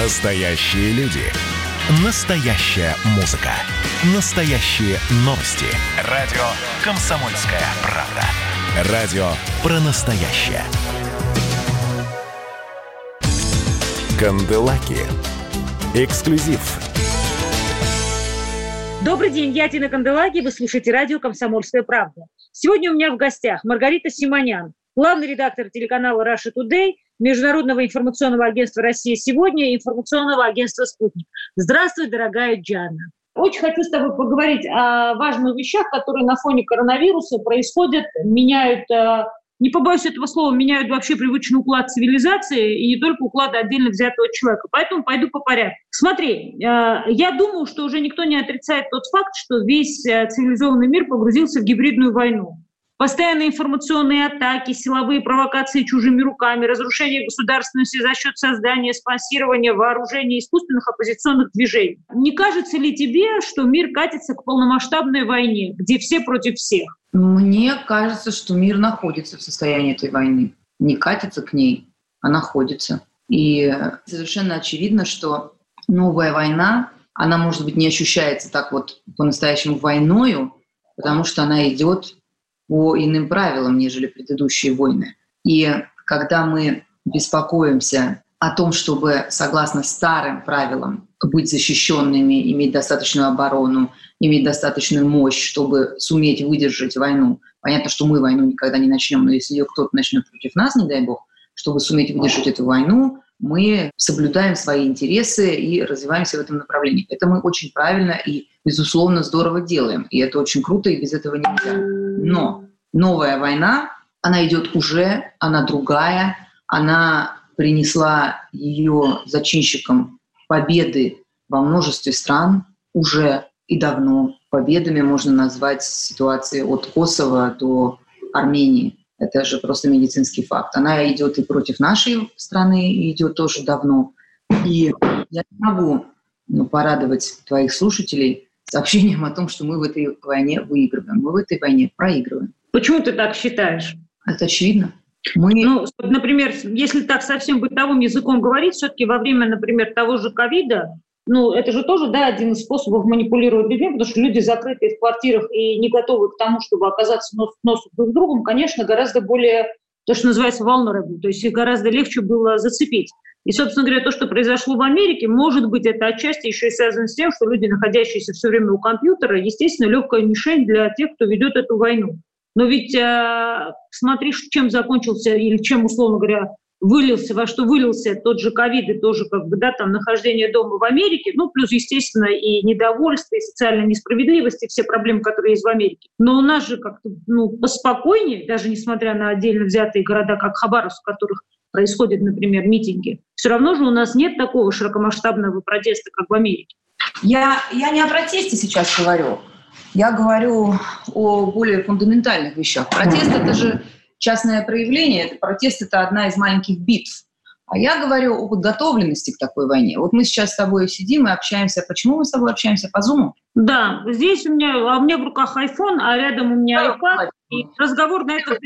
Настоящие люди. Настоящая музыка. Настоящие новости. Радио «Комсомольская правда». Радио про настоящее. Канделаки. Эксклюзив. Добрый день, я Тина Канделаки, вы слушаете радио «Комсомольская правда». Сегодня у меня в гостях Маргарита Симонян, главный редактор телеканала Russia Today, Международного информационного агентства «Россия сегодня» и информационного агентства «Спутник». Здравствуй, дорогая Джана. Очень хочу с тобой поговорить о важных вещах, которые на фоне коронавируса происходят, меняют, э, не побоюсь этого слова, меняют вообще привычный уклад цивилизации и не только уклад отдельно взятого человека. Поэтому пойду по порядку. Смотри, э, я думаю, что уже никто не отрицает тот факт, что весь э, цивилизованный мир погрузился в гибридную войну. Постоянные информационные атаки, силовые провокации чужими руками, разрушение государственности за счет создания, спонсирования, вооружения искусственных оппозиционных движений. Не кажется ли тебе, что мир катится к полномасштабной войне, где все против всех? Мне кажется, что мир находится в состоянии этой войны. Не катится к ней, а находится. И совершенно очевидно, что новая война, она, может быть, не ощущается так вот по-настоящему войною, потому что она идет по иным правилам, нежели предыдущие войны. И когда мы беспокоимся о том, чтобы, согласно старым правилам, быть защищенными, иметь достаточную оборону, иметь достаточную мощь, чтобы суметь выдержать войну. Понятно, что мы войну никогда не начнем, но если ее кто-то начнет против нас, не дай бог, чтобы суметь выдержать эту войну, мы соблюдаем свои интересы и развиваемся в этом направлении. Это мы очень правильно и, безусловно, здорово делаем. И это очень круто, и без этого нельзя. Но новая война, она идет уже, она другая, она принесла ее зачинщикам победы во множестве стран уже и давно. Победами можно назвать ситуации от Косово до Армении. Это же просто медицинский факт. Она идет и против нашей страны, и идет тоже давно. И я не могу ну, порадовать твоих слушателей сообщением о том, что мы в этой войне выигрываем. Мы в этой войне проигрываем. Почему ты так считаешь? Это очевидно. Мы... Ну, например, если так совсем бытовым языком говорить, все-таки во время, например, того же ковида ну, это же тоже, да, один из способов манипулировать людьми, потому что люди закрытые в квартирах и не готовы к тому, чтобы оказаться нос к носу друг с другом, конечно, гораздо более, то, что называется, vulnerable, то есть их гораздо легче было зацепить. И, собственно говоря, то, что произошло в Америке, может быть, это отчасти еще и связано с тем, что люди, находящиеся все время у компьютера, естественно, легкая мишень для тех, кто ведет эту войну. Но ведь э, смотри, чем закончился или чем, условно говоря, вылился, во что вылился тот же ковид и тоже как бы, да, там нахождение дома в Америке, ну, плюс, естественно, и недовольство, и социальная несправедливость, и все проблемы, которые есть в Америке. Но у нас же как-то, ну, поспокойнее, даже несмотря на отдельно взятые города, как Хабаровск, в которых происходят, например, митинги, все равно же у нас нет такого широкомасштабного протеста, как в Америке. Я, я не о протесте сейчас говорю. Я говорю о более фундаментальных вещах. Протест — это же частное проявление, это протест — это одна из маленьких битв. А я говорю о подготовленности к такой войне. Вот мы сейчас с тобой сидим и общаемся. Почему мы с тобой общаемся по Zoom? Да, здесь у меня, а у меня в руках iPhone, а рядом у меня iPad. И разговор на это...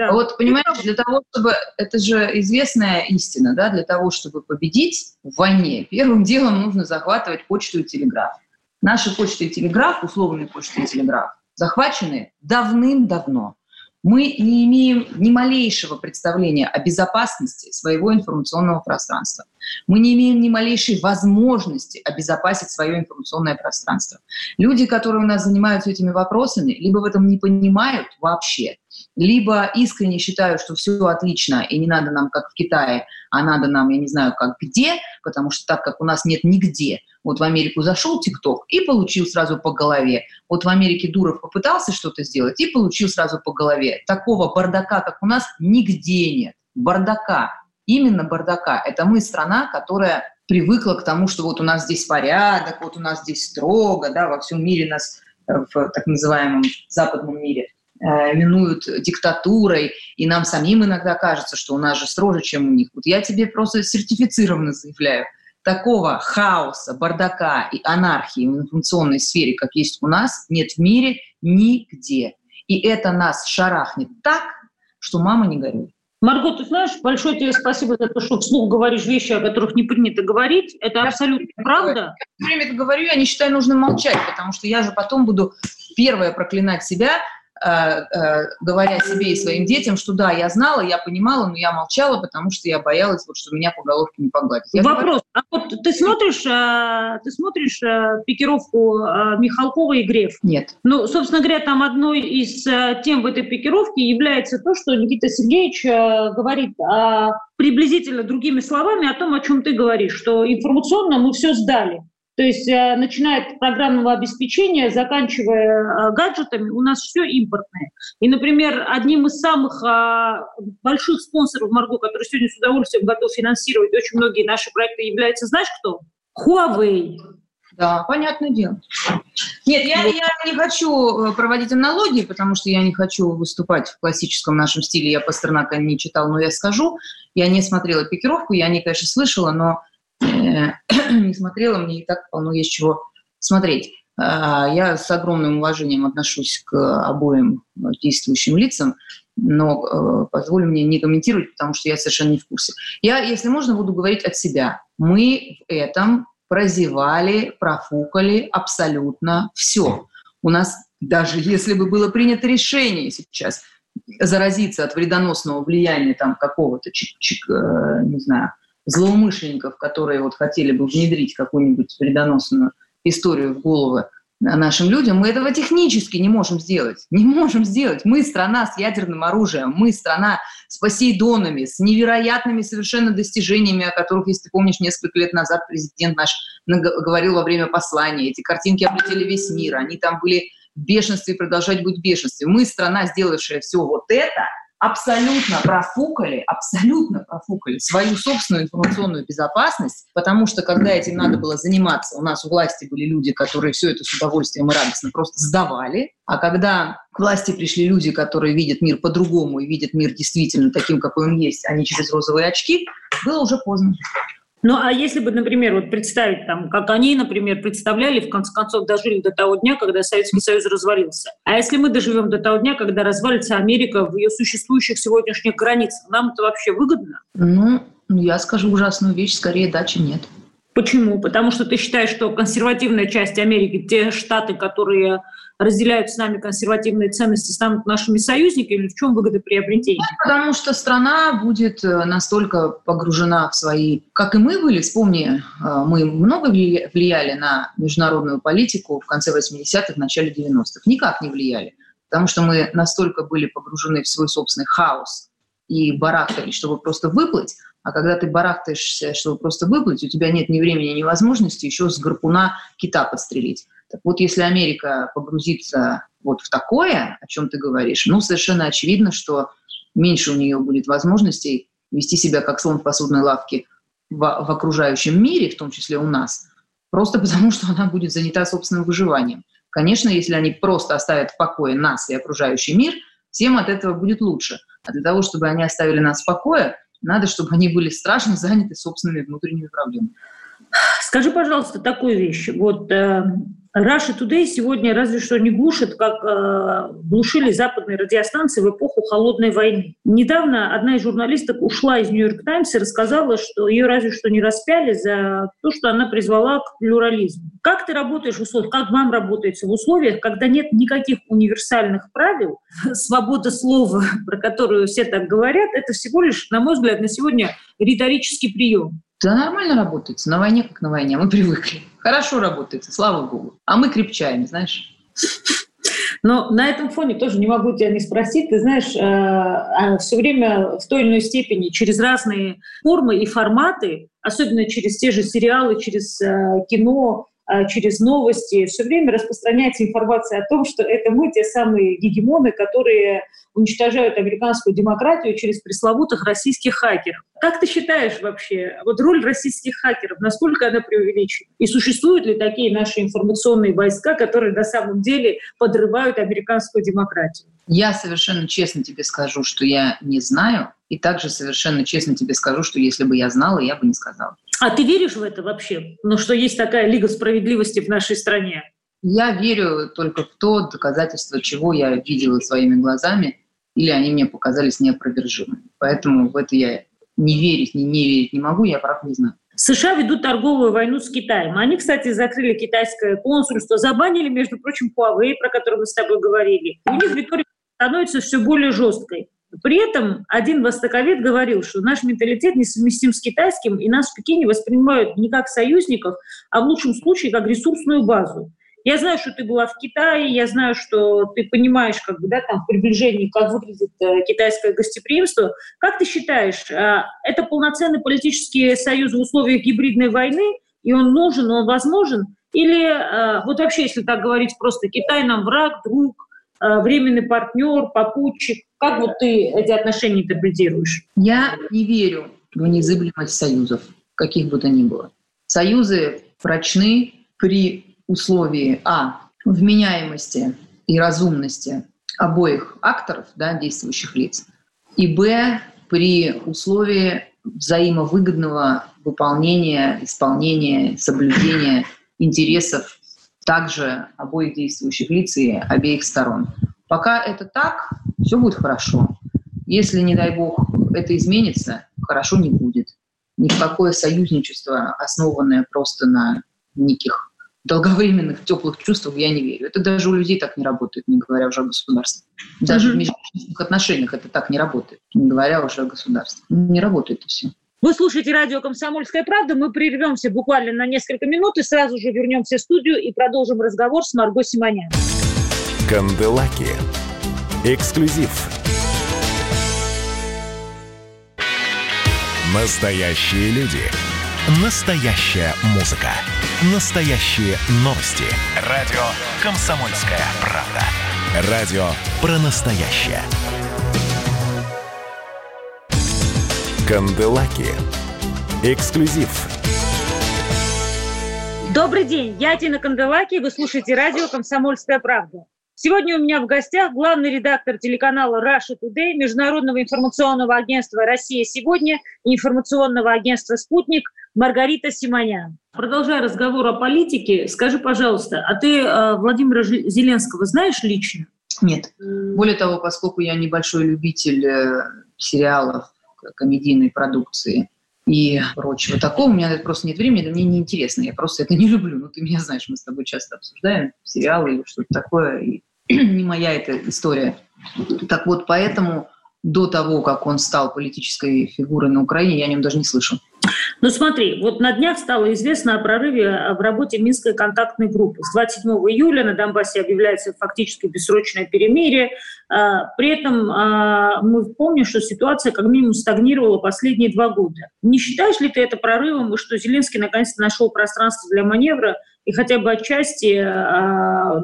Да. Вот, понимаете, для того, чтобы... Это же известная истина, да? Для того, чтобы победить в войне, первым делом нужно захватывать почту и телеграф. Наши почты и телеграф, условные почты и телеграф, захвачены давным-давно мы не имеем ни малейшего представления о безопасности своего информационного пространства. Мы не имеем ни малейшей возможности обезопасить свое информационное пространство. Люди, которые у нас занимаются этими вопросами, либо в этом не понимают вообще, либо искренне считают, что все отлично и не надо нам как в Китае, а надо нам, я не знаю, как где, потому что так как у нас нет нигде. Вот в Америку зашел ТикТок и получил сразу по голове. Вот в Америке Дуров попытался что-то сделать и получил сразу по голове. Такого бардака, как у нас, нигде нет. Бардака. Именно бардака. Это мы страна, которая привыкла к тому, что вот у нас здесь порядок, вот у нас здесь строго, да, во всем мире нас э, в так называемом западном мире – Э, минуют диктатурой, и нам самим иногда кажется, что у нас же строже, чем у них. Вот я тебе просто сертифицированно заявляю, такого хаоса, бардака и анархии в информационной сфере, как есть у нас, нет в мире нигде. И это нас шарахнет так, что мама не горюй. Марго, ты знаешь, большое тебе спасибо за то, что вслух говоришь вещи, о которых не принято говорить. Это абсолютно правда. Я все время это говорю, я не считаю нужно молчать, потому что я же потом буду первая проклинать себя, говоря себе и своим детям, что да, я знала, я понимала, но я молчала, потому что я боялась, вот, что меня по головке не погладят. Я Вопрос. Говорю, а вот ты смотришь, э, ты смотришь пикировку Михалкова и Греф? Нет. Ну, собственно говоря, там одной из тем в этой пикировке является то, что Никита Сергеевич говорит о, приблизительно другими словами о том, о чем ты говоришь, что информационно мы все сдали. То есть э, начиная от программного обеспечения, заканчивая э, гаджетами, у нас все импортное. И, например, одним из самых а, больших спонсоров Марго, который сегодня с удовольствием готов финансировать очень многие наши проекты, является, знаешь кто? Huawei. Да, понятное дело. Нет, я, я не хочу э, проводить аналогии, потому что я не хочу выступать в классическом нашем стиле. Я Пастернака не читал, но я скажу. Я не смотрела пикировку, я не, конечно, слышала, но не смотрела, мне и так полно есть чего смотреть. А, я с огромным уважением отношусь к обоим действующим лицам, но э, позволь мне не комментировать, потому что я совершенно не в курсе. Я, если можно, буду говорить от себя. Мы в этом прозевали, профукали абсолютно все. У нас, даже если бы было принято решение сейчас заразиться от вредоносного влияния там какого-то, э, не знаю, злоумышленников, которые вот хотели бы внедрить какую-нибудь вредоносную историю в головы нашим людям, мы этого технически не можем сделать. Не можем сделать. Мы страна с ядерным оружием, мы страна с Посейдонами, с невероятными совершенно достижениями, о которых, если ты помнишь, несколько лет назад президент наш говорил во время послания. Эти картинки облетели весь мир, они там были в бешенстве и продолжать быть в бешенстве. Мы страна, сделавшая все вот это – абсолютно профукали, абсолютно профукали свою собственную информационную безопасность, потому что когда этим надо было заниматься, у нас у власти были люди, которые все это с удовольствием и радостно просто сдавали, а когда к власти пришли люди, которые видят мир по-другому и видят мир действительно таким, какой он есть, а не через розовые очки, было уже поздно. Ну, а если бы, например, вот представить, там, как они, например, представляли, в конце концов, дожили до того дня, когда Советский Союз развалился. А если мы доживем до того дня, когда развалится Америка в ее существующих сегодняшних границах, нам это вообще выгодно? Ну, я скажу ужасную вещь, скорее да, чем нет. Почему? Потому что ты считаешь, что консервативная часть Америки, те штаты, которые разделяют с нами консервативные ценности, станут нашими союзниками или в чем выгода приобретения? Ну, потому что страна будет э, настолько погружена в свои... Как и мы были, вспомни, э, мы много влияли на международную политику в конце 80-х, в начале 90-х. Никак не влияли, потому что мы настолько были погружены в свой собственный хаос и барахтались, чтобы просто выплыть, а когда ты барахтаешься, чтобы просто выплыть, у тебя нет ни времени, ни возможности еще с гарпуна кита подстрелить. Так вот, если Америка погрузится вот в такое, о чем ты говоришь, ну, совершенно очевидно, что меньше у нее будет возможностей вести себя как слон в посудной лавке в, в окружающем мире, в том числе у нас, просто потому что она будет занята собственным выживанием. Конечно, если они просто оставят в покое нас и окружающий мир, всем от этого будет лучше. А для того, чтобы они оставили нас в покое, надо, чтобы они были страшно заняты собственными внутренними проблемами. Скажи, пожалуйста, такую вещь. Вот э, Russia Today сегодня разве что не глушит, как э, глушили западные радиостанции в эпоху холодной войны. Недавно одна из журналисток ушла из Нью-Йорк Таймс и рассказала, что ее разве что не распяли за то, что она призвала к плюрализму. Как ты работаешь в условиях, как вам работается в условиях, когда нет никаких универсальных правил, свобода слова, про которую все так говорят, это всего лишь, на мой взгляд, на сегодня риторический прием. Да нормально работает. На войне как на войне. Мы привыкли. Хорошо работает, слава богу. А мы крепчаем, знаешь. Но на этом фоне тоже не могу тебя не спросить. Ты знаешь, э, а все время в той или иной степени через разные формы и форматы, особенно через те же сериалы, через э, кино, через новости, все время распространяется информация о том, что это мы те самые гегемоны, которые уничтожают американскую демократию через пресловутых российских хакеров. Как ты считаешь вообще, вот роль российских хакеров, насколько она преувеличена? И существуют ли такие наши информационные войска, которые на самом деле подрывают американскую демократию? Я совершенно честно тебе скажу, что я не знаю, и также совершенно честно тебе скажу, что если бы я знала, я бы не сказала. А ты веришь в это вообще? Ну, что есть такая Лига справедливости в нашей стране? Я верю только в то доказательство, чего я видела своими глазами, или они мне показались неопровержимыми. Поэтому в это я не верить, не, не верить не могу, я прав не знаю. США ведут торговую войну с Китаем. Они, кстати, закрыли китайское консульство, забанили, между прочим, Huawei, про который мы с тобой говорили. У них риторика становится все более жесткой. При этом один востоковед говорил, что наш менталитет несовместим с китайским, и нас в Пекине воспринимают не как союзников, а в лучшем случае как ресурсную базу. Я знаю, что ты была в Китае, я знаю, что ты понимаешь, как бы, да, там, в приближении, как выглядит э, китайское гостеприимство. Как ты считаешь, э, это полноценный политический союз в условиях гибридной войны, и он нужен, он возможен? Или э, вот вообще, если так говорить просто, Китай нам враг, друг, э, временный партнер, попутчик? Как вот ты эти отношения интерпретируешь? Я не верю в незыблемость союзов, каких бы то ни было. Союзы прочны при условии А вменяемости и разумности обоих акторов, да, действующих лиц, и Б при условии взаимовыгодного выполнения, исполнения, соблюдения интересов также обоих действующих лиц и обеих сторон. Пока это так, все будет хорошо. Если, не дай бог, это изменится, хорошо не будет. Никакое союзничество, основанное просто на неких долговременных теплых чувствах я не верю. Это даже у людей так не работает, не говоря уже о государстве. Даже mm-hmm. в межличностных отношениях это так не работает, не говоря уже о государстве. Не работает и все. Вы слушаете радио «Комсомольская правда». Мы прервемся буквально на несколько минут и сразу же вернемся в студию и продолжим разговор с Марго Симонян. Канделаки. Эксклюзив. Настоящие люди. Настоящая музыка. Настоящие новости. Радио «Комсомольская правда». Радио про настоящее. Канделаки. Эксклюзив. Добрый день, я Тина Канделаки, вы слушаете радио «Комсомольская правда». Сегодня у меня в гостях главный редактор телеканала Russia Today, Международного информационного агентства «Россия сегодня» и информационного агентства «Спутник» Маргарита Симонян. Продолжая разговор о политике, скажи, пожалуйста, а ты э, Владимира Зеленского знаешь лично? Нет. Более того, поскольку я небольшой любитель э, сериалов, комедийной продукции и прочего такого, у меня просто нет времени, это мне неинтересно, я просто это не люблю. Ну, ты меня знаешь, мы с тобой часто обсуждаем сериалы или что-то такое, и не моя эта история. Так вот, поэтому до того, как он стал политической фигурой на Украине, я о нем даже не слышал. Ну смотри, вот на днях стало известно о прорыве в работе Минской контактной группы. С 27 июля на Донбассе объявляется фактически бессрочное перемирие. А, при этом а, мы помним, что ситуация как минимум стагнировала последние два года. Не считаешь ли ты это прорывом, и что Зеленский наконец-то нашел пространство для маневра и хотя бы отчасти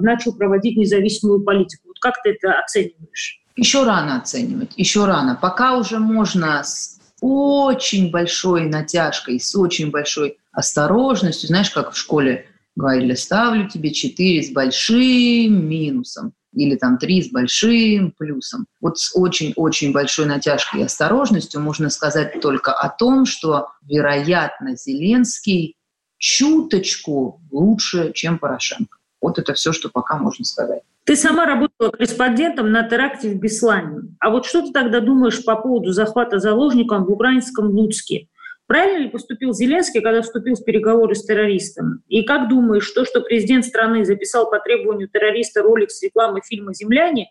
начал проводить независимую политику? Вот как ты это оцениваешь? Еще рано оценивать, еще рано. Пока уже можно с очень большой натяжкой, с очень большой осторожностью, знаешь, как в школе говорили, ставлю тебе 4 с большим минусом или там 3 с большим плюсом. Вот с очень-очень большой натяжкой и осторожностью можно сказать только о том, что, вероятно, Зеленский чуточку лучше, чем Порошенко. Вот это все, что пока можно сказать. Ты сама работала корреспондентом на теракте в Беслане. А вот что ты тогда думаешь по поводу захвата заложником в украинском Луцке? Правильно ли поступил Зеленский, когда вступил в переговоры с террористом? И как думаешь, то, что президент страны записал по требованию террориста ролик с рекламы фильма «Земляне»,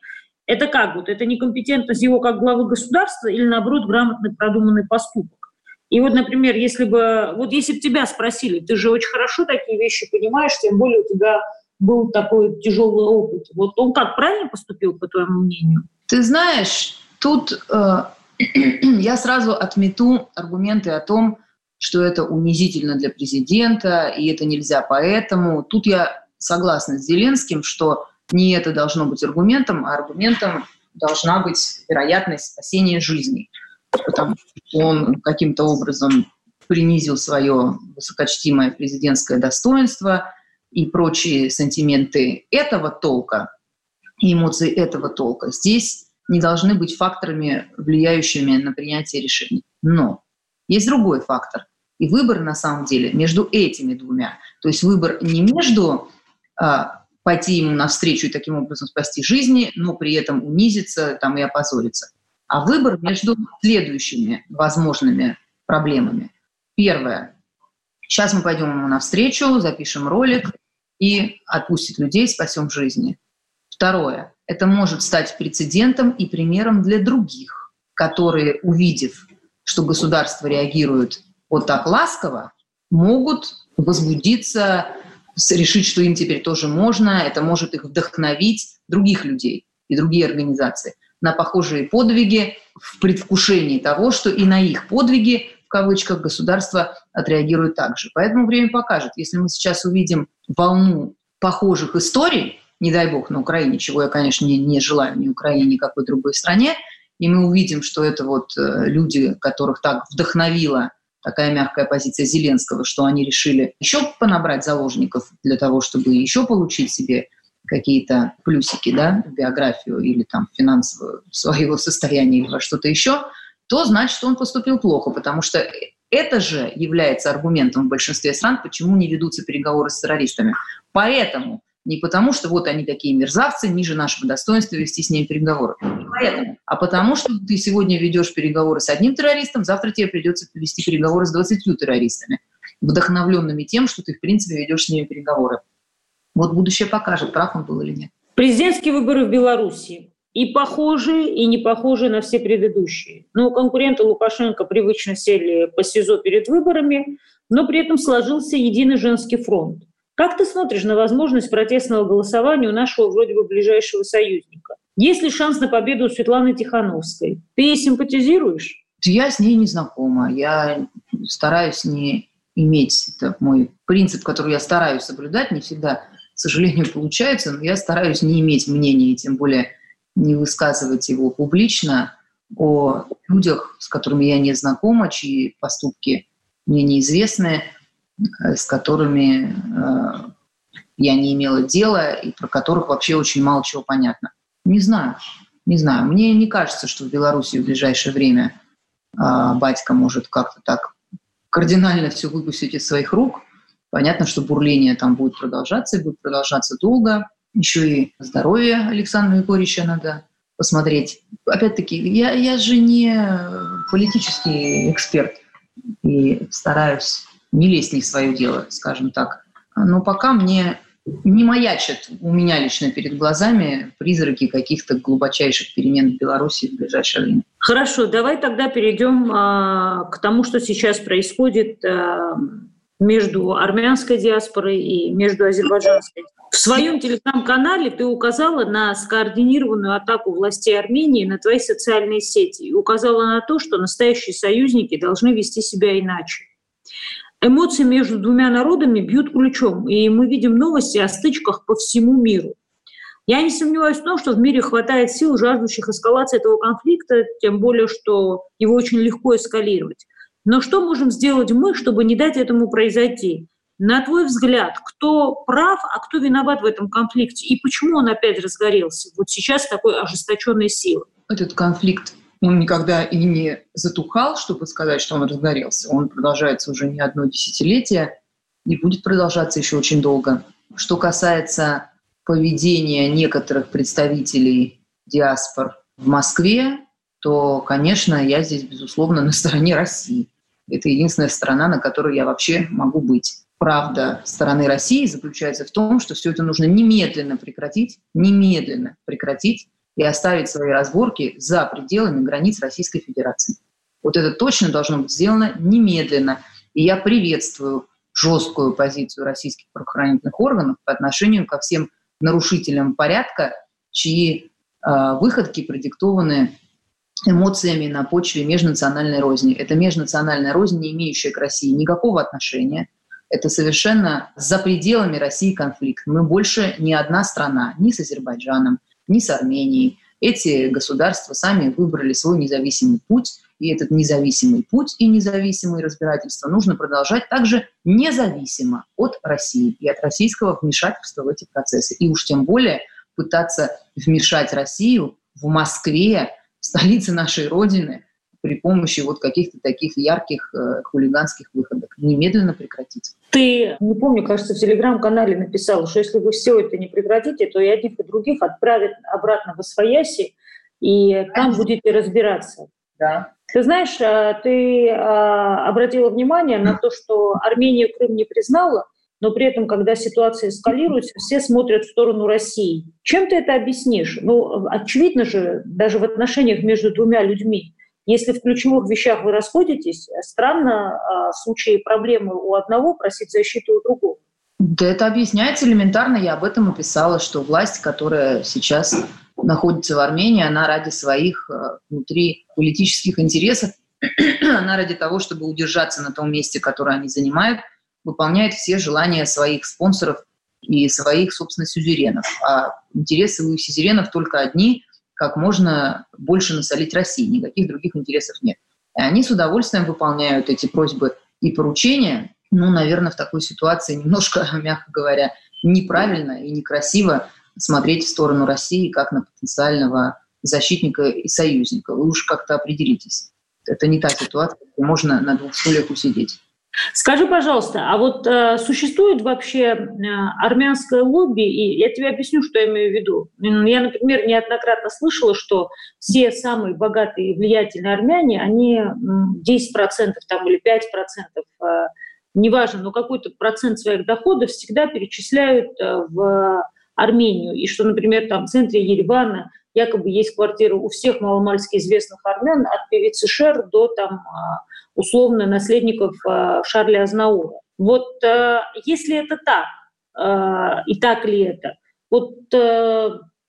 это как вот? Это некомпетентность его как главы государства или, наоборот, грамотный продуманный поступок? И вот, например, если бы, вот если бы тебя спросили, ты же очень хорошо такие вещи понимаешь, тем более у тебя был такой тяжелый опыт. Вот он как правильно поступил, по твоему мнению? Ты знаешь, тут э, я сразу отмету аргументы о том, что это унизительно для президента, и это нельзя поэтому. Тут я согласна с Зеленским, что не это должно быть аргументом, а аргументом должна быть вероятность спасения жизни. Потому что он каким-то образом принизил свое высокочтимое президентское достоинство – и прочие сантименты этого толка эмоции этого толка здесь не должны быть факторами, влияющими на принятие решений. Но есть другой фактор. И выбор на самом деле между этими двумя. То есть выбор не между а, пойти ему навстречу и таким образом спасти жизни, но при этом унизиться там, и опозориться. А выбор между следующими возможными проблемами. Первое. Сейчас мы пойдем ему навстречу, запишем ролик и отпустит людей, спасем жизни. Второе. Это может стать прецедентом и примером для других, которые, увидев, что государство реагирует вот так ласково, могут возбудиться, решить, что им теперь тоже можно. Это может их вдохновить других людей и другие организации на похожие подвиги в предвкушении того, что и на их подвиги в кавычках государство отреагирует так же. Поэтому время покажет. Если мы сейчас увидим волну похожих историй, не дай бог, на Украине, чего я, конечно, не, не желаю ни Украине, ни какой другой стране, и мы увидим, что это вот э, люди, которых так вдохновила такая мягкая позиция Зеленского, что они решили еще понабрать заложников для того, чтобы еще получить себе какие-то плюсики да, в биографию или там финансовое своего состояния или во что-то еще, то значит, он поступил плохо, потому что это же является аргументом в большинстве стран, почему не ведутся переговоры с террористами. Поэтому не потому, что вот они такие мерзавцы, ниже нашего достоинства вести с ними переговоры. Поэтому. А потому, что ты сегодня ведешь переговоры с одним террористом, завтра тебе придется вести переговоры с 20 террористами, вдохновленными тем, что ты, в принципе, ведешь с ними переговоры. Вот будущее покажет, прав он был или нет. Президентские выборы в Беларуси и похожие, и не похожие на все предыдущие. Но конкуренты Лукашенко привычно сели по СИЗО перед выборами, но при этом сложился единый женский фронт. Как ты смотришь на возможность протестного голосования у нашего вроде бы ближайшего союзника? Есть ли шанс на победу у Светланы Тихановской? Ты ей симпатизируешь? Я с ней не знакома. Я стараюсь не иметь, это мой принцип, который я стараюсь соблюдать, не всегда, к сожалению, получается, но я стараюсь не иметь мнения, тем более не высказывать его публично о людях, с которыми я не знакома, чьи поступки мне неизвестны. Э, с которыми э, я не имела дела и про которых вообще очень мало чего понятно. Не знаю, не знаю. Мне не кажется, что в Беларуси в ближайшее время э, батька может как-то так кардинально все выпустить из своих рук. Понятно, что бурление там будет продолжаться и будет продолжаться долго. Еще и здоровье Александра Егорьевича надо посмотреть. Опять-таки, я, я же не политический эксперт и стараюсь не лезть не в свое дело, скажем так. Но пока мне не маячат у меня лично перед глазами призраки каких-то глубочайших перемен в Беларуси в ближайшее время. Хорошо, давай тогда перейдем а, к тому, что сейчас происходит а, между армянской диаспорой и между азербайджанской. В своем телеграм-канале ты указала на скоординированную атаку властей Армении на твои социальные сети и указала на то, что настоящие союзники должны вести себя иначе эмоции между двумя народами бьют ключом, и мы видим новости о стычках по всему миру. Я не сомневаюсь в том, что в мире хватает сил, жаждущих эскалации этого конфликта, тем более, что его очень легко эскалировать. Но что можем сделать мы, чтобы не дать этому произойти? На твой взгляд, кто прав, а кто виноват в этом конфликте? И почему он опять разгорелся? Вот сейчас такой ожесточенной силы. Этот конфликт он никогда и не затухал, чтобы сказать, что он разгорелся. Он продолжается уже не одно десятилетие и будет продолжаться еще очень долго. Что касается поведения некоторых представителей диаспор в Москве, то, конечно, я здесь, безусловно, на стороне России. Это единственная страна, на которой я вообще могу быть. Правда стороны России заключается в том, что все это нужно немедленно прекратить, немедленно прекратить, и оставить свои разборки за пределами границ Российской Федерации. Вот это точно должно быть сделано немедленно. И я приветствую жесткую позицию российских правоохранительных органов по отношению ко всем нарушителям порядка, чьи э, выходки продиктованы эмоциями на почве межнациональной розни. Это межнациональная рознь, не имеющая к России никакого отношения. Это совершенно за пределами России конфликт. Мы больше не одна страна, ни с Азербайджаном, ни с Арменией. Эти государства сами выбрали свой независимый путь, и этот независимый путь и независимые разбирательства нужно продолжать также независимо от России и от российского вмешательства в эти процессы. И уж тем более пытаться вмешать Россию в Москве, столице нашей Родины, при помощи вот каких-то таких ярких э, хулиганских выходок. Немедленно прекратить. Ты, не помню, кажется, в телеграм-канале написала, что если вы все это не прекратите, то и одних, и других отправят обратно в Освояси, и там будете разбираться. Да. Ты знаешь, а, ты а, обратила внимание на то, что Армения Крым не признала, но при этом, когда ситуация эскалируется, все смотрят в сторону России. Чем ты это объяснишь? Ну, очевидно же, даже в отношениях между двумя людьми, если в ключевых вещах вы расходитесь, странно а, в случае проблемы у одного просить защиту у другого. Да это объясняется элементарно. Я об этом и писала, что власть, которая сейчас находится в Армении, она ради своих э, внутри политических интересов, она ради того, чтобы удержаться на том месте, которое они занимают, выполняет все желания своих спонсоров и своих, собственно, сюзеренов. А интересы у сюзеренов только одни – как можно больше насолить России, никаких других интересов нет. И они с удовольствием выполняют эти просьбы и поручения. Ну, наверное, в такой ситуации немножко, мягко говоря, неправильно и некрасиво смотреть в сторону России как на потенциального защитника и союзника. Вы уж как-то определитесь. Это не та ситуация, где можно на двух стульях усидеть. Скажи, пожалуйста, а вот э, существует вообще э, армянское лобби, и я тебе объясню, что я имею в виду. Я, например, неоднократно слышала, что все самые богатые и влиятельные армяне, они 10% там, или 5%, э, неважно, но какой-то процент своих доходов всегда перечисляют э, в Армению. И что, например, там в центре Еревана якобы есть квартира у всех маломальски известных армян, от певицы Шер до там а, условно наследников а, Шарля Азнаура. Вот а, если это так, и так ли это, вот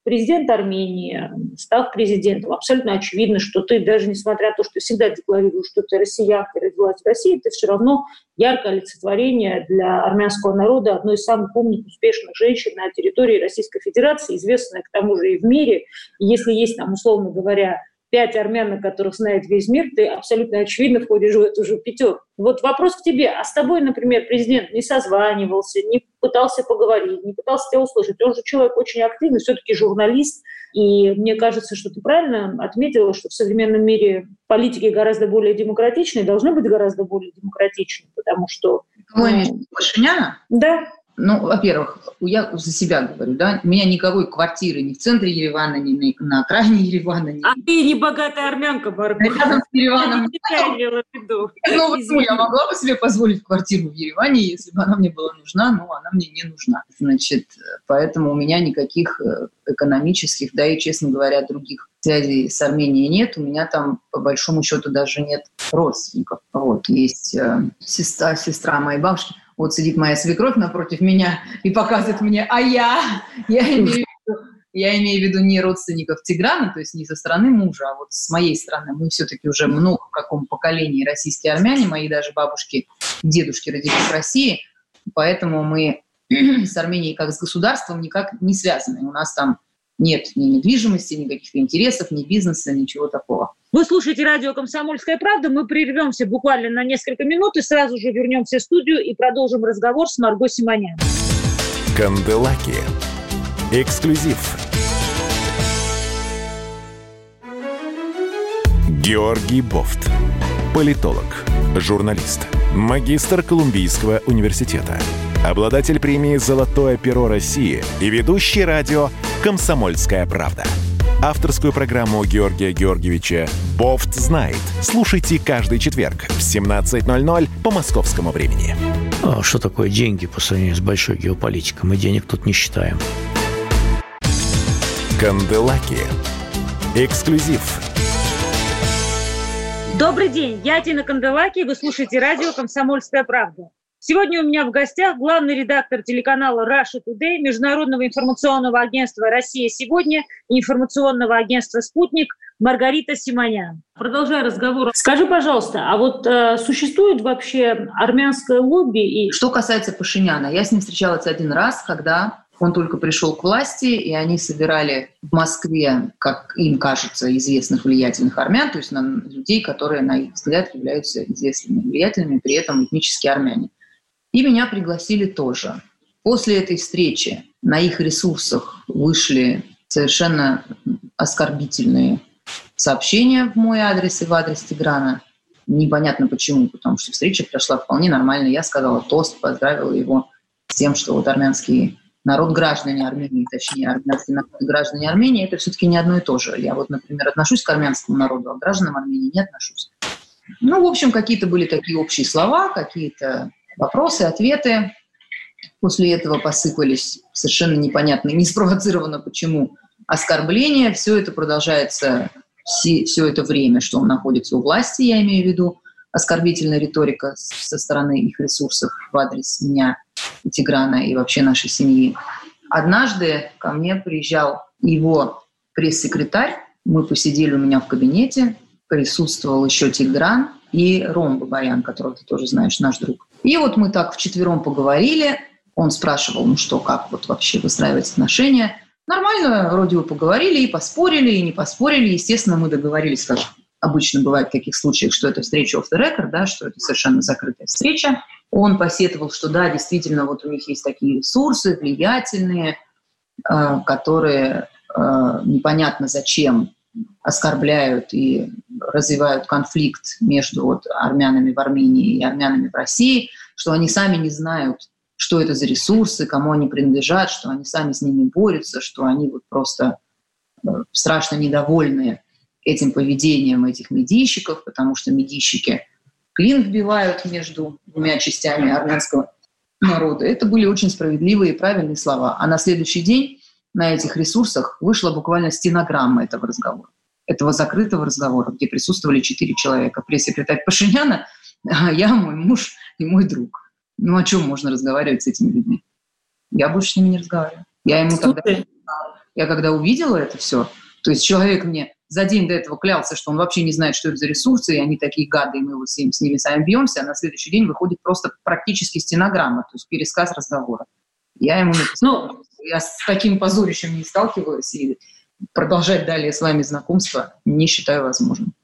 президент Армении, став президентом, абсолютно очевидно, что ты, даже несмотря на то, что всегда декларируешь, что ты россиянка, родилась в России, ты все равно яркое олицетворение для армянского народа, одной из самых умных, успешных женщин на территории Российской Федерации, известная к тому же и в мире. И если есть там, условно говоря, пять армян, которых знает весь мир, ты абсолютно очевидно входишь в эту же пятерку. Вот вопрос к тебе. А с тобой, например, президент не созванивался, не пытался поговорить, не пытался тебя услышать. Он же человек очень активный, все-таки журналист. И мне кажется, что ты правильно отметила, что в современном мире политики гораздо более демократичны, должны быть гораздо более демократичны, потому что... Кого ну, Пашиняна? Да. Ну, во-первых, я за себя говорю, да, у меня никакой квартиры ни в центре Еревана, ни на, на окраине Еревана. Ни... А ты не богатая армянка, Барбара. Рядом с Ереваном. Ну, ну, я могла бы себе позволить квартиру в Ереване, если бы она мне была нужна, но она мне не нужна. Значит, поэтому у меня никаких э, экономических, да и, честно говоря, других связей с Арменией нет. У меня там, по большому счету, даже нет родственников. Вот, есть э, сестра, сестра моей бабушки вот сидит моя свекровь напротив меня и показывает мне, а я, я имею в виду, я имею в виду не родственников Тиграна, то есть не со стороны мужа, а вот с моей стороны. Мы все-таки уже много в каком поколении российские армяне, мои даже бабушки, дедушки родились в России, поэтому мы с Арменией как с государством никак не связаны. У нас там нет ни недвижимости, ни каких-то интересов, ни бизнеса, ничего такого. Вы слушаете радио «Комсомольская правда». Мы прервемся буквально на несколько минут и сразу же вернемся в студию и продолжим разговор с Марго Симонян. Канделаки. Эксклюзив. Георгий Бофт. Политолог, журналист, магистр Колумбийского университета – обладатель премии «Золотое перо России» и ведущий радио «Комсомольская правда». Авторскую программу Георгия Георгиевича «Бофт знает». Слушайте каждый четверг в 17.00 по московскому времени. А что такое деньги по сравнению с большой геополитикой? Мы денег тут не считаем. Канделаки. Эксклюзив. Добрый день, я Тина Канделаки, вы слушаете радио «Комсомольская правда». Сегодня у меня в гостях главный редактор телеканала Russia Today, Международного информационного агентства «Россия сегодня» и информационного агентства «Спутник» Маргарита Симонян. Продолжая разговор, скажи, пожалуйста, а вот э, существует вообще армянское лобби? И... Что касается Пашиняна, я с ним встречалась один раз, когда он только пришел к власти, и они собирали в Москве, как им кажется, известных влиятельных армян, то есть на людей, которые, на их взгляд, являются известными влиятельными, при этом этнические армяне. И меня пригласили тоже. После этой встречи на их ресурсах вышли совершенно оскорбительные сообщения в мой адрес и в адрес Тиграна. Непонятно почему, потому что встреча прошла вполне нормально. Я сказала тост, поздравила его с тем, что вот армянский народ, граждане Армении, точнее, армянский народ, граждане Армении, это все-таки не одно и то же. Я вот, например, отношусь к армянскому народу, а к гражданам Армении не отношусь. Ну, в общем, какие-то были такие общие слова, какие-то вопросы, ответы. После этого посыпались совершенно непонятно, не спровоцировано почему, оскорбления. Все это продолжается все, все это время, что он находится у власти, я имею в виду оскорбительная риторика со стороны их ресурсов в адрес меня, Тиграна и вообще нашей семьи. Однажды ко мне приезжал его пресс-секретарь, мы посидели у меня в кабинете, присутствовал еще Тигран и Ром Бабаян, которого ты тоже знаешь, наш друг. И вот мы так вчетвером поговорили, он спрашивал, ну что, как вот вообще выстраивать отношения. Нормально, вроде бы поговорили и поспорили, и не поспорили. Естественно, мы договорились, как обычно бывает в таких случаях, что это встреча off the record, да, что это совершенно закрытая встреча. Он посетовал, что да, действительно, вот у них есть такие ресурсы влиятельные, э, которые э, непонятно зачем оскорбляют и развивают конфликт между вот армянами в Армении и армянами в России, что они сами не знают, что это за ресурсы, кому они принадлежат, что они сами с ними борются, что они вот просто э, страшно недовольны этим поведением этих медийщиков, потому что медийщики клин вбивают между двумя частями армянского народа. Это были очень справедливые и правильные слова. А на следующий день на этих ресурсах вышла буквально стенограмма этого разговора, этого закрытого разговора, где присутствовали четыре человека. Пресс-секретарь Пашиняна, я, мой муж и мой друг. Ну, о чем можно разговаривать с этими людьми? Я больше с ними не разговариваю. Я ему тогда... Я когда увидела это все, то есть человек мне за день до этого клялся, что он вообще не знает, что это за ресурсы, и они такие гады, и мы вот с, ним, с ними сами бьемся, а на следующий день выходит просто практически стенограмма, то есть пересказ разговора. Я ему написала, ну, я с таким позорищем не сталкивалась, и продолжать далее с вами знакомство не считаю возможным.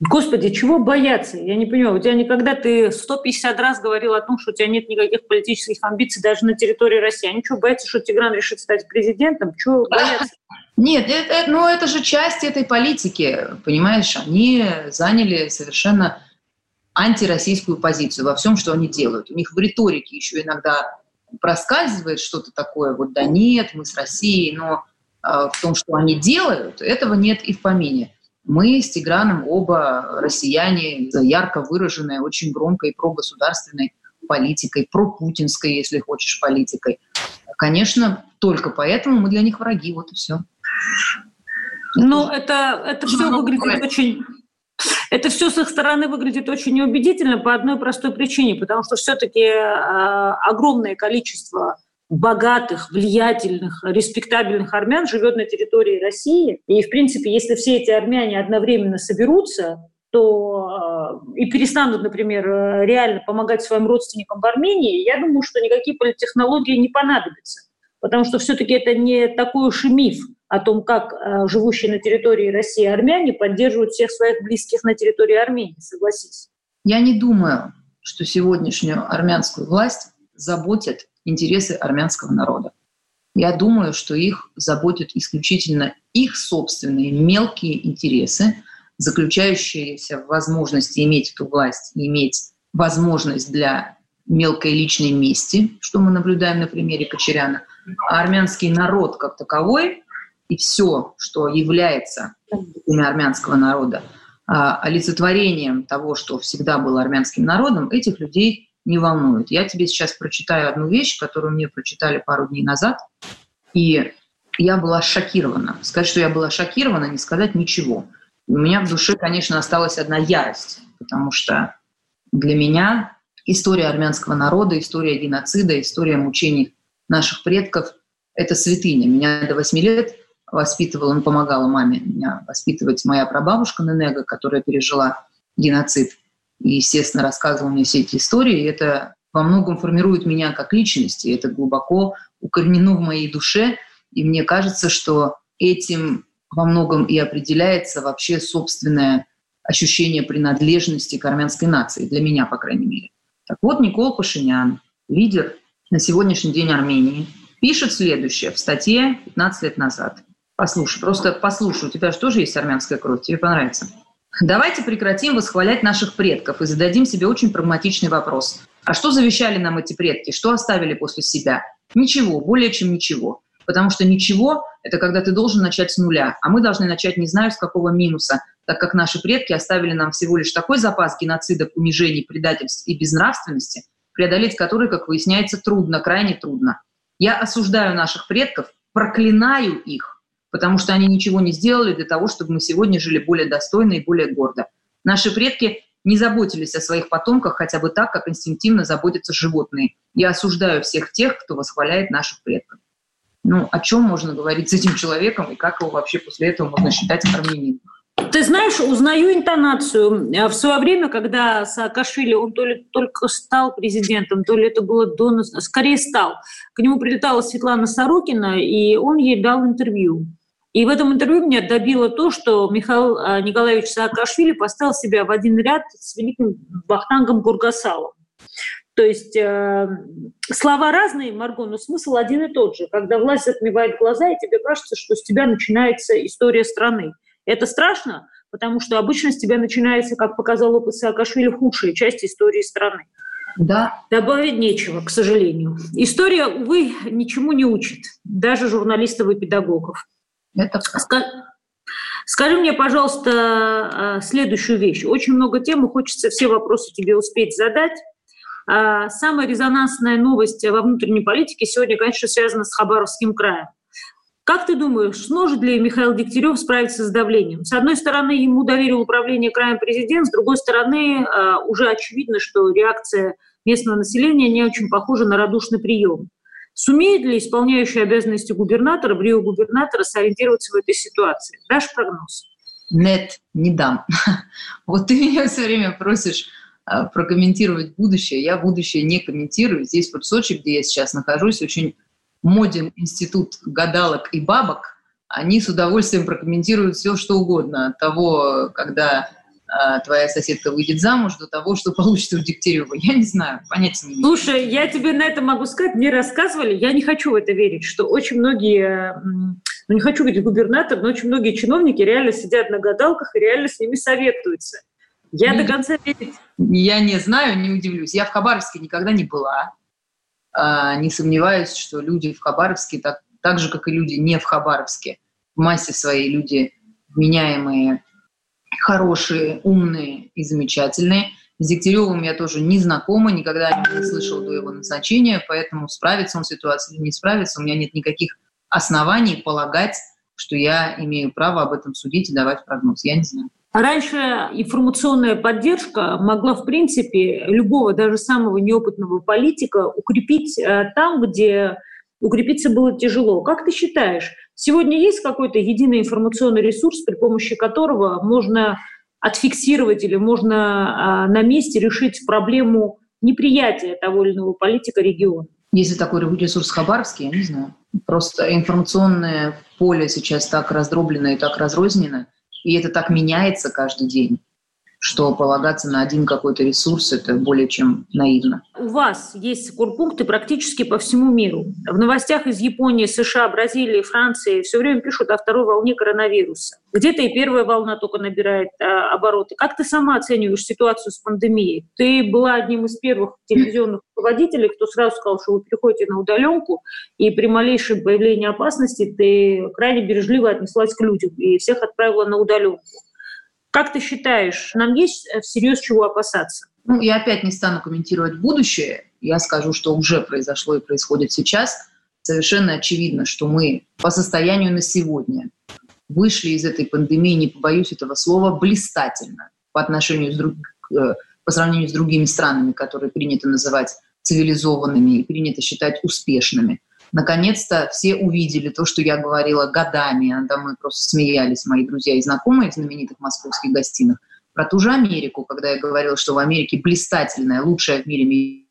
Господи, чего бояться? Я не понимаю, у тебя никогда ты 150 раз говорил о том, что у тебя нет никаких политических амбиций даже на территории России. Они что, боятся, что Тигран решит стать президентом? Чего бояться? Нет, это, это, ну, это же часть этой политики, понимаешь? Они заняли совершенно антироссийскую позицию во всем, что они делают. У них в риторике еще иногда проскальзывает что-то такое, вот да нет, мы с Россией, но э, в том, что они делают, этого нет и в помине. Мы с Тиграном оба россияне, ярко выраженные, очень громкой прогосударственной политикой, пропутинской, если хочешь, политикой. Конечно, только поэтому мы для них враги, вот и все. Ну, это, это все выглядит очень... Это все с их стороны выглядит очень неубедительно по одной простой причине, потому что все-таки э, огромное количество богатых, влиятельных, респектабельных армян живет на территории России. И, в принципе, если все эти армяне одновременно соберутся, то э, и перестанут, например, э, реально помогать своим родственникам в Армении, я думаю, что никакие политтехнологии не понадобятся. Потому что все-таки это не такой уж и миф о том, как э, живущие на территории России армяне поддерживают всех своих близких на территории Армении, согласись. Я не думаю, что сегодняшнюю армянскую власть заботят интересы армянского народа. Я думаю, что их заботят исключительно их собственные мелкие интересы, заключающиеся в возможности иметь эту власть иметь возможность для мелкой личной мести, что мы наблюдаем на примере Кочеряна. Армянский народ как таковой и все, что является имя армянского народа, а, олицетворением того, что всегда было армянским народом, этих людей не волнует. Я тебе сейчас прочитаю одну вещь, которую мне прочитали пару дней назад, и я была шокирована. Сказать, что я была шокирована, не сказать ничего. У меня в душе, конечно, осталась одна ярость, потому что для меня история армянского народа, история геноцида, история мучений наших предков – это святыня. Меня до восьми лет воспитывала, он помогала маме меня воспитывать моя прабабушка Ненега, которая пережила геноцид и, естественно, рассказывал мне все эти истории. И это во многом формирует меня как личность, и это глубоко укоренено в моей душе. И мне кажется, что этим во многом и определяется вообще собственное ощущение принадлежности к армянской нации, для меня, по крайней мере. Так вот, Никол Пашинян, лидер на сегодняшний день Армении, пишет следующее в статье 15 лет назад. Послушай, просто послушай, у тебя же тоже есть армянская кровь, тебе понравится. Давайте прекратим восхвалять наших предков и зададим себе очень прагматичный вопрос. А что завещали нам эти предки? Что оставили после себя? Ничего, более чем ничего. Потому что ничего – это когда ты должен начать с нуля, а мы должны начать не знаю с какого минуса, так как наши предки оставили нам всего лишь такой запас геноцидов, унижений, предательств и безнравственности, преодолеть который, как выясняется, трудно, крайне трудно. Я осуждаю наших предков, проклинаю их, потому что они ничего не сделали для того, чтобы мы сегодня жили более достойно и более гордо. Наши предки не заботились о своих потомках хотя бы так, как инстинктивно заботятся животные. Я осуждаю всех тех, кто восхваляет наших предков. Ну, о чем можно говорить с этим человеком и как его вообще после этого можно считать армянином? Ты знаешь, узнаю интонацию. В свое время, когда Саакашвили, он то ли только стал президентом, то ли это было до... Скорее стал. К нему прилетала Светлана Сорокина, и он ей дал интервью. И в этом интервью меня добило то, что Михаил а, Николаевич Саакашвили поставил себя в один ряд с великим Бахтангом Гургасалом. То есть э, слова разные, Марго, но смысл один и тот же. Когда власть затмевает глаза, и тебе кажется, что с тебя начинается история страны. Это страшно, потому что обычно с тебя начинается, как показал опыт Саакашвили, худшая часть истории страны. Да. Добавить нечего, к сожалению. История, увы, ничему не учит, даже журналистов и педагогов. Это Скажи мне, пожалуйста, а, следующую вещь. Очень много тем, и хочется все вопросы тебе успеть задать. А, самая резонансная новость во внутренней политике сегодня, конечно, связана с Хабаровским краем. Как ты думаешь, сможет ли Михаил Дегтярев справиться с давлением? С одной стороны, ему доверил управление краем президент, с другой стороны, а, уже очевидно, что реакция местного населения не очень похожа на радушный прием. Сумеет ли исполняющий обязанности губернатора, брио-губернатора, сориентироваться в этой ситуации? Дашь прогноз? Нет, не дам. Вот ты меня все время просишь а, прокомментировать будущее. Я будущее не комментирую. Здесь вот в Сочи, где я сейчас нахожусь, очень моден институт гадалок и бабок. Они с удовольствием прокомментируют все, что угодно. От того, когда а, твоя соседка выйдет замуж, до того, что получится у Дегтярева. Я не знаю, понятия не имею. Слушай, я тебе на это могу сказать, мне рассказывали, я не хочу в это верить, что очень многие, ну не хочу видеть губернатор, но очень многие чиновники реально сидят на гадалках и реально с ними советуются. Я не, до конца верить. Я не знаю, не удивлюсь. Я в Хабаровске никогда не была. А, не сомневаюсь, что люди в Хабаровске, так, так же, как и люди не в Хабаровске, в массе своей люди вменяемые, хорошие, умные и замечательные. С Дегтяревым я тоже не знакома, никогда не слышала до его назначения, поэтому справится он с ситуацией или не справится, у меня нет никаких оснований полагать, что я имею право об этом судить и давать прогноз. Я не знаю. Раньше информационная поддержка могла, в принципе, любого, даже самого неопытного политика укрепить э, там, где укрепиться было тяжело. Как ты считаешь, сегодня есть какой-то единый информационный ресурс, при помощи которого можно отфиксировать или можно а, на месте решить проблему неприятия того или иного политика региона? Если такой ресурс в Хабаровске, я не знаю. Просто информационное поле сейчас так раздроблено и так разрознено, и это так меняется каждый день что полагаться на один какой-то ресурс – это более чем наивно. У вас есть курпункты практически по всему миру. В новостях из Японии, США, Бразилии, Франции все время пишут о второй волне коронавируса. Где-то и первая волна только набирает а, обороты. Как ты сама оцениваешь ситуацию с пандемией? Ты была одним из первых телевизионных руководителей, кто сразу сказал, что вы переходите на удаленку, и при малейшем появлении опасности ты крайне бережливо отнеслась к людям и всех отправила на удаленку. Как ты считаешь, нам есть э, всерьез чего опасаться? Ну, я опять не стану комментировать будущее. Я скажу, что уже произошло и происходит сейчас. Совершенно очевидно, что мы по состоянию на сегодня вышли из этой пандемии, не побоюсь этого слова, блистательно по отношению с друг, э, по сравнению с другими странами, которые принято называть цивилизованными и принято считать успешными. Наконец-то все увидели то, что я говорила годами, а там мы просто смеялись, мои друзья и знакомые в знаменитых московских гостинах, про ту же Америку, когда я говорила, что в Америке блистательная, лучшая в мире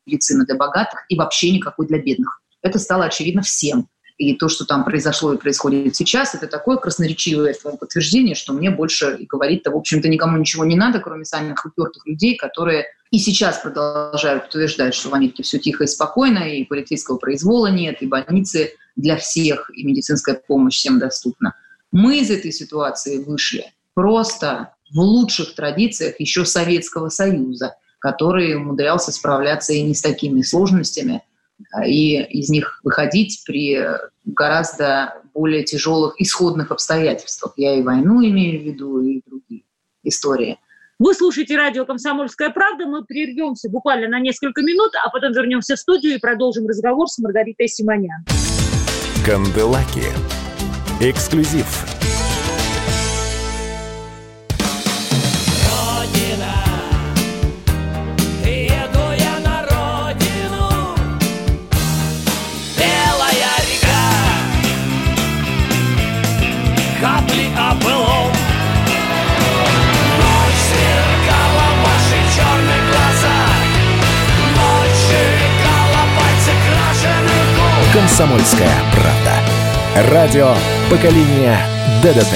медицина для богатых и вообще никакой для бедных. Это стало очевидно всем. И то, что там произошло и происходит сейчас, это такое красноречивое подтверждение, что мне больше и говорить-то, в общем-то, никому ничего не надо, кроме самих упертых людей, которые и сейчас продолжают утверждать, что в Америке все тихо и спокойно, и полицейского произвола нет, и больницы для всех, и медицинская помощь всем доступна. Мы из этой ситуации вышли просто в лучших традициях еще Советского Союза, который умудрялся справляться и не с такими сложностями, а, и из них выходить при гораздо более тяжелых исходных обстоятельствах. Я и войну имею в виду, и другие истории. Вы слушаете радио «Комсомольская правда». Мы прервемся буквально на несколько минут, а потом вернемся в студию и продолжим разговор с Маргаритой Симонян. Канделаки. Эксклюзив «Комсомольская правда». Радио поколения ДДТ».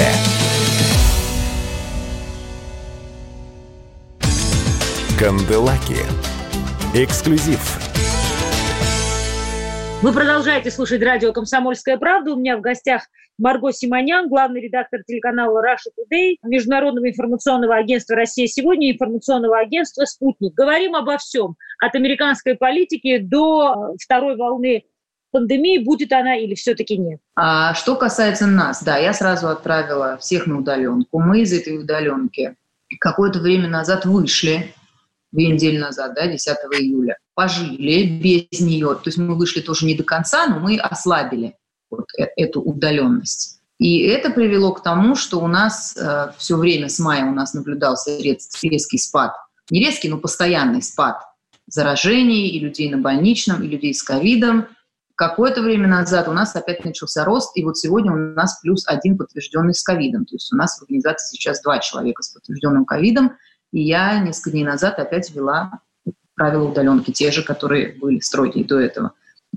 Канделаки. Эксклюзив. Вы продолжаете слушать радио «Комсомольская правда». У меня в гостях Марго Симонян, главный редактор телеканала Russia Today, Международного информационного агентства «Россия сегодня», информационного агентства «Спутник». Говорим обо всем, от американской политики до второй волны пандемии, будет она или все-таки нет? А что касается нас, да, я сразу отправила всех на удаленку. Мы из этой удаленки какое-то время назад вышли, две недели назад, да, 10 июля, пожили без нее. То есть мы вышли тоже не до конца, но мы ослабили вот э, эту удаленность. И это привело к тому, что у нас э, все время с мая у нас наблюдался резкий спад. Не резкий, но постоянный спад заражений и людей на больничном, и людей с ковидом. Какое-то время назад у нас опять начался рост, и вот сегодня у нас плюс один подтвержденный с ковидом. То есть у нас в организации сейчас два человека с подтвержденным ковидом, и я несколько дней назад опять ввела правила удаленки, те же, которые были строгие до этого.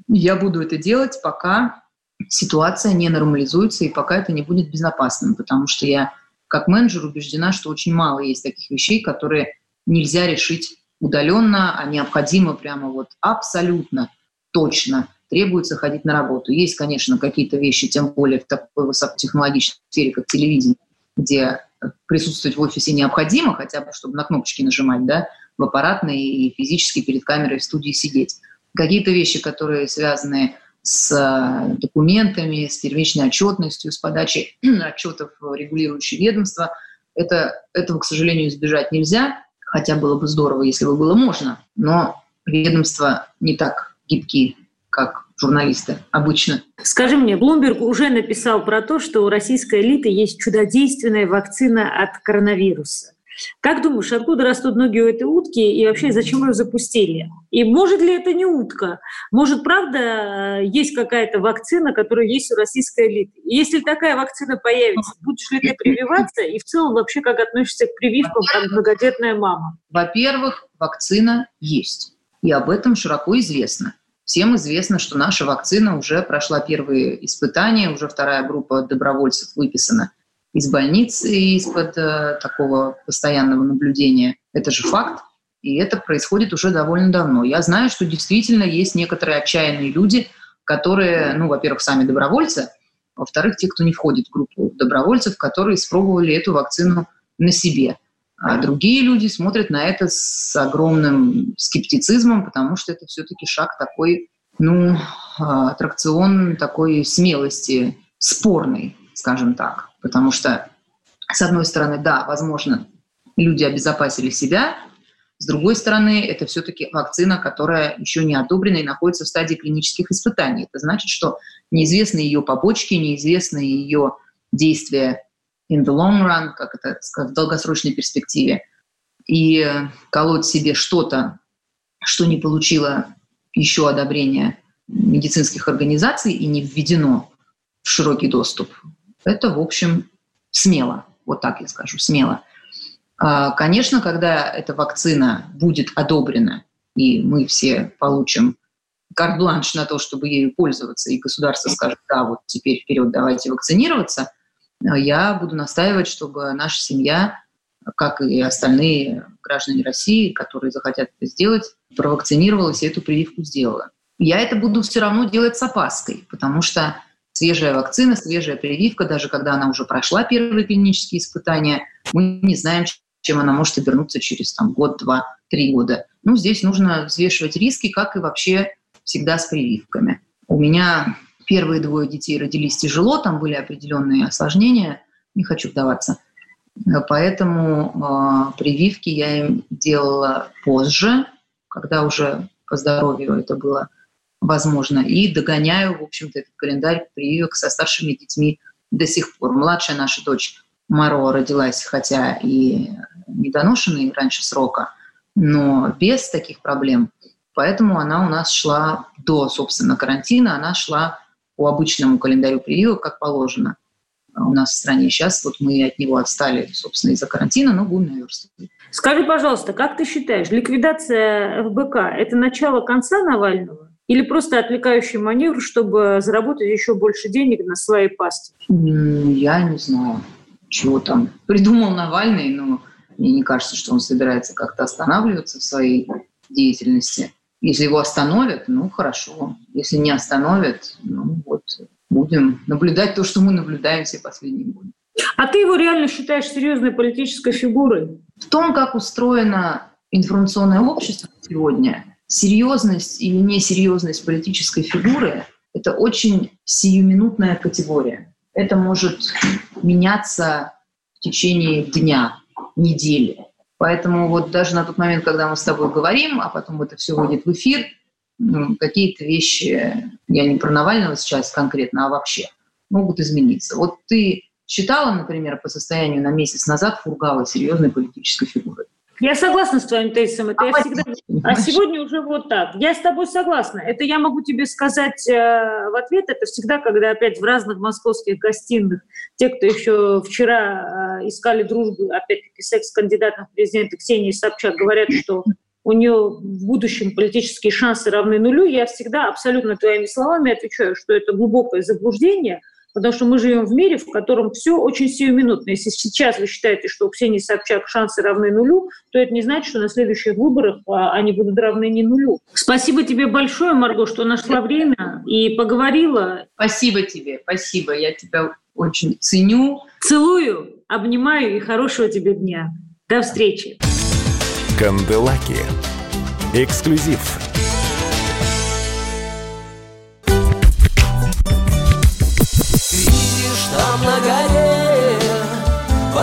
Я буду это делать, пока ситуация не нормализуется и пока это не будет безопасным, потому что я как менеджер убеждена, что очень мало есть таких вещей, которые нельзя решить удаленно, а необходимо прямо вот абсолютно точно требуется ходить на работу. Есть, конечно, какие-то вещи, тем более в такой высокотехнологичной сфере, как телевидение, где присутствовать в офисе необходимо, хотя бы, чтобы на кнопочки нажимать, да, в аппаратной и физически перед камерой в студии сидеть. Какие-то вещи, которые связаны с э, документами, с первичной отчетностью, с подачей отчетов регулирующие ведомства, это, этого, к сожалению, избежать нельзя, хотя было бы здорово, если бы было можно, но ведомства не так гибкие как журналисты обычно. Скажи мне, Блумберг уже написал про то, что у российской элиты есть чудодейственная вакцина от коронавируса. Как думаешь, откуда растут ноги у этой утки и вообще зачем ее запустили? И может ли это не утка? Может, правда, есть какая-то вакцина, которая есть у российской элиты? И если такая вакцина появится, будешь ли ты прививаться? И в целом вообще как относишься к прививкам как многодетная мама? Во-первых, вакцина есть. И об этом широко известно. Всем известно, что наша вакцина уже прошла первые испытания, уже вторая группа добровольцев выписана из больницы из-под э, такого постоянного наблюдения. Это же факт, и это происходит уже довольно давно. Я знаю, что действительно есть некоторые отчаянные люди, которые, ну, во-первых, сами добровольцы, во-вторых, те, кто не входит в группу добровольцев, которые испробовали эту вакцину на себе – а другие люди смотрят на это с огромным скептицизмом, потому что это все-таки шаг такой, ну, а, аттракцион такой смелости, спорный, скажем так. Потому что, с одной стороны, да, возможно, люди обезопасили себя, с другой стороны, это все-таки вакцина, которая еще не одобрена и находится в стадии клинических испытаний. Это значит, что неизвестны ее побочки, неизвестны ее действия in the long run, как это сказать, в долгосрочной перспективе, и колоть себе что-то, что не получило еще одобрения медицинских организаций и не введено в широкий доступ, это, в общем, смело. Вот так я скажу, смело. А, конечно, когда эта вакцина будет одобрена, и мы все получим карт-бланш на то, чтобы ею пользоваться, и государство скажет, да, вот теперь вперед давайте вакцинироваться, я буду настаивать, чтобы наша семья, как и остальные граждане России, которые захотят это сделать, провакцинировалась и эту прививку сделала. Я это буду все равно делать с опаской, потому что свежая вакцина, свежая прививка, даже когда она уже прошла первые клинические испытания, мы не знаем, чем она может обернуться через там, год, два, три года. Ну, здесь нужно взвешивать риски, как и вообще всегда с прививками. У меня первые двое детей родились тяжело, там были определенные осложнения, не хочу вдаваться. Поэтому э, прививки я им делала позже, когда уже по здоровью это было возможно. И догоняю, в общем-то, этот календарь прививок со старшими детьми до сих пор. Младшая наша дочь Маро родилась, хотя и недоношенной раньше срока, но без таких проблем. Поэтому она у нас шла до, собственно, карантина, она шла по обычному календарю прививок, как положено у нас в стране. Сейчас вот мы от него отстали, собственно, из-за карантина, но будем наверстывать. Скажи, пожалуйста, как ты считаешь, ликвидация ФБК – это начало конца Навального? Или просто отвлекающий маневр, чтобы заработать еще больше денег на своей пасте? Я не знаю, чего там придумал Навальный, но мне не кажется, что он собирается как-то останавливаться в своей деятельности. Если его остановят, ну хорошо. Если не остановят, ну вот будем наблюдать то, что мы наблюдаем все последние годы. А ты его реально считаешь серьезной политической фигурой? В том, как устроено информационное общество сегодня, серьезность или несерьезность политической фигуры — это очень сиюминутная категория. Это может меняться в течение дня, недели. Поэтому вот даже на тот момент, когда мы с тобой говорим, а потом это все выйдет в эфир, ну, какие-то вещи, я не про Навального сейчас конкретно, а вообще, могут измениться. Вот ты считала, например, по состоянию на месяц назад Фургала серьезной политической фигурой? Я согласна с твоим тезисом. Это а, я всегда... а сегодня уже вот так. Я с тобой согласна. Это я могу тебе сказать э, в ответ. Это всегда, когда опять в разных московских гостиных те, кто еще вчера э, искали дружбу, опять-таки секс-кандидатом в президенты Ксении Собчак, говорят, что у нее в будущем политические шансы равны нулю. Я всегда абсолютно твоими словами отвечаю, что это глубокое заблуждение – потому что мы живем в мире, в котором все очень сиюминутно. Если сейчас вы считаете, что у Ксении Собчак шансы равны нулю, то это не значит, что на следующих выборах а, они будут равны не нулю. Спасибо тебе большое, Марго, что нашла время и поговорила. Спасибо тебе, спасибо. Я тебя очень ценю. Целую, обнимаю и хорошего тебе дня. До встречи. Канделаки. Эксклюзив